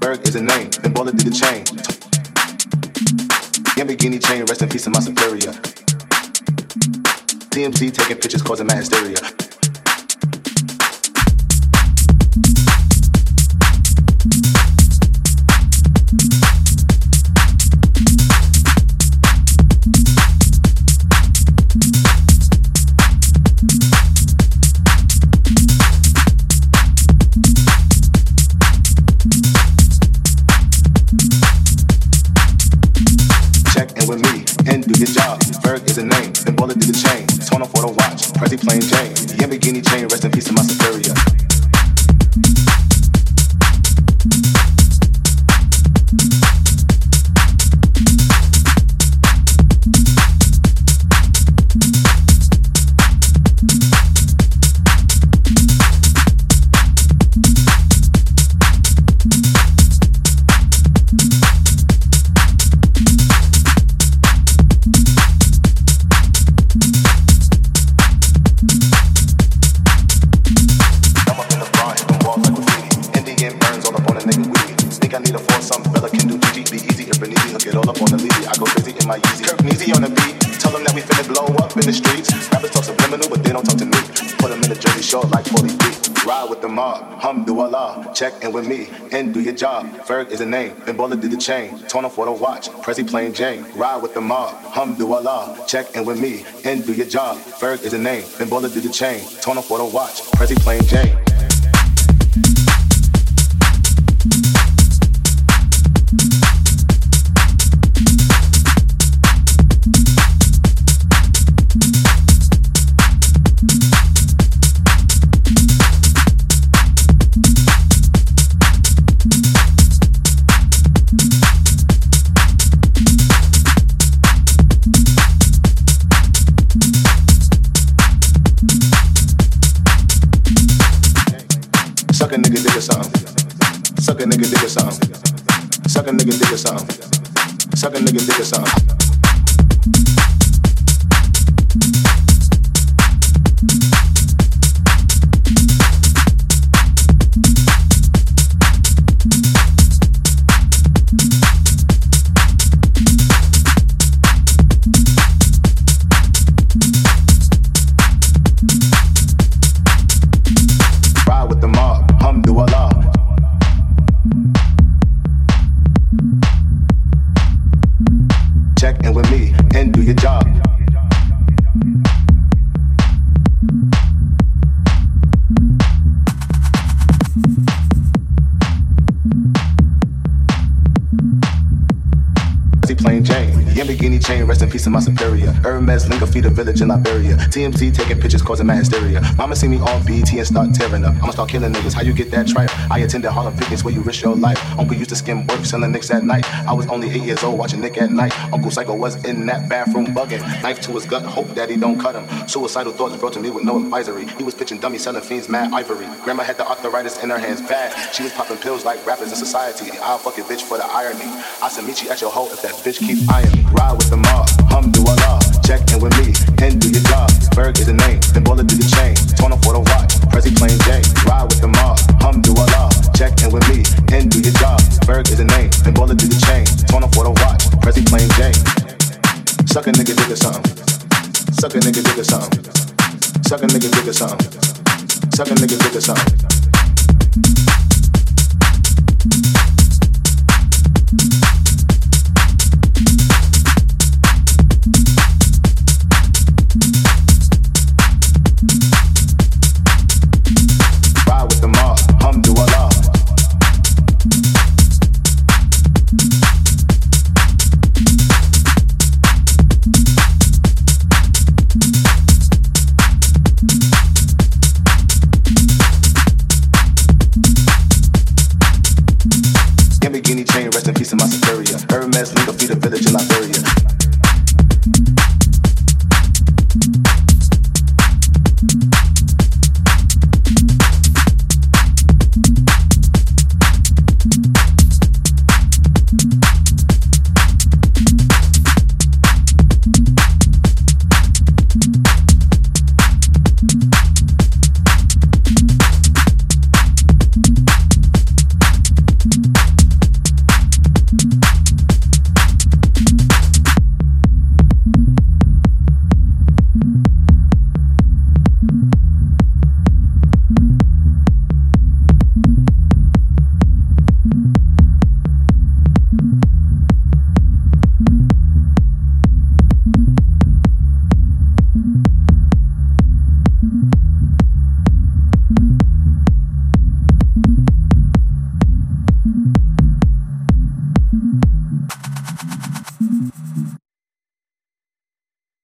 Berg is a name, then Baller did the chain. Lamborghini chain, rest in peace to my superior. TMZ taking pictures, causing mad hysteria. Then Baller did the chain. Torn off for the watch, Prezi plain Jane. Lamborghini chain, rest in peace my superior. Nigga weedy. Think I need a force, something Bella can do. GG be easy, if easy, hook it all up on the leady. I go crazy in my Yeezy. Kirk Neasy on the beat. Tell them that we finna blow up in the streets. Rappers talk subliminal, but they don't talk to me. Put them in a jersey short like 40 feet. Ride with the mob, hamdulillah. Check in with me and do your job. Ferg is a name, and Baller did the chain. Torn off for the watch, Prezi plain Jane. Ride with the mob, hamdulillah. Check in with me and do your job. Ferg is a name, and Baller did the chain. Torn off for the watch, Prezi plain Jane. Suck a nigga dig a something. Suck a nigga dig a something. Lamborghini chain, rest in peace to my superior. Hermes Linga feed a village in Liberia. TMZ taking pictures, causing mad hysteria. Mama see me on BT and start tearing up. I'ma start killing niggas. How you get that tripe? I attended Harlem picnics where you risk your life. Uncle used to skim work, selling nicks at night. I was only eight years old watching Nick at night. Uncle Psycho was in that bathroom bugging. Knife to his gut, hope daddy don't cut him. Suicidal thoughts brought to me with no advisory. He was pitching dummies, selling fiends, mad ivory. Grandma had the arthritis in her hands bad. She was popping pills like rappers in society. I'll fuck bitch for the irony. I said meet you at your hole if that bitch keep eyeing me. Ride with the mob, hamdulillah. Check in with me and do your job. Berg is the name, then Baller did the chain. Torn for the watch, Prezi plain Jane. Ride with the mob, hamdulillah. Check in with me and do your job. Berg is the name, then Baller did the chain. Torn for the watch, Prezi plain Jane. Suck a nigga dig a something. Suck a nigga dig a something. Suck a nigga dig a something. Suck a nigga something.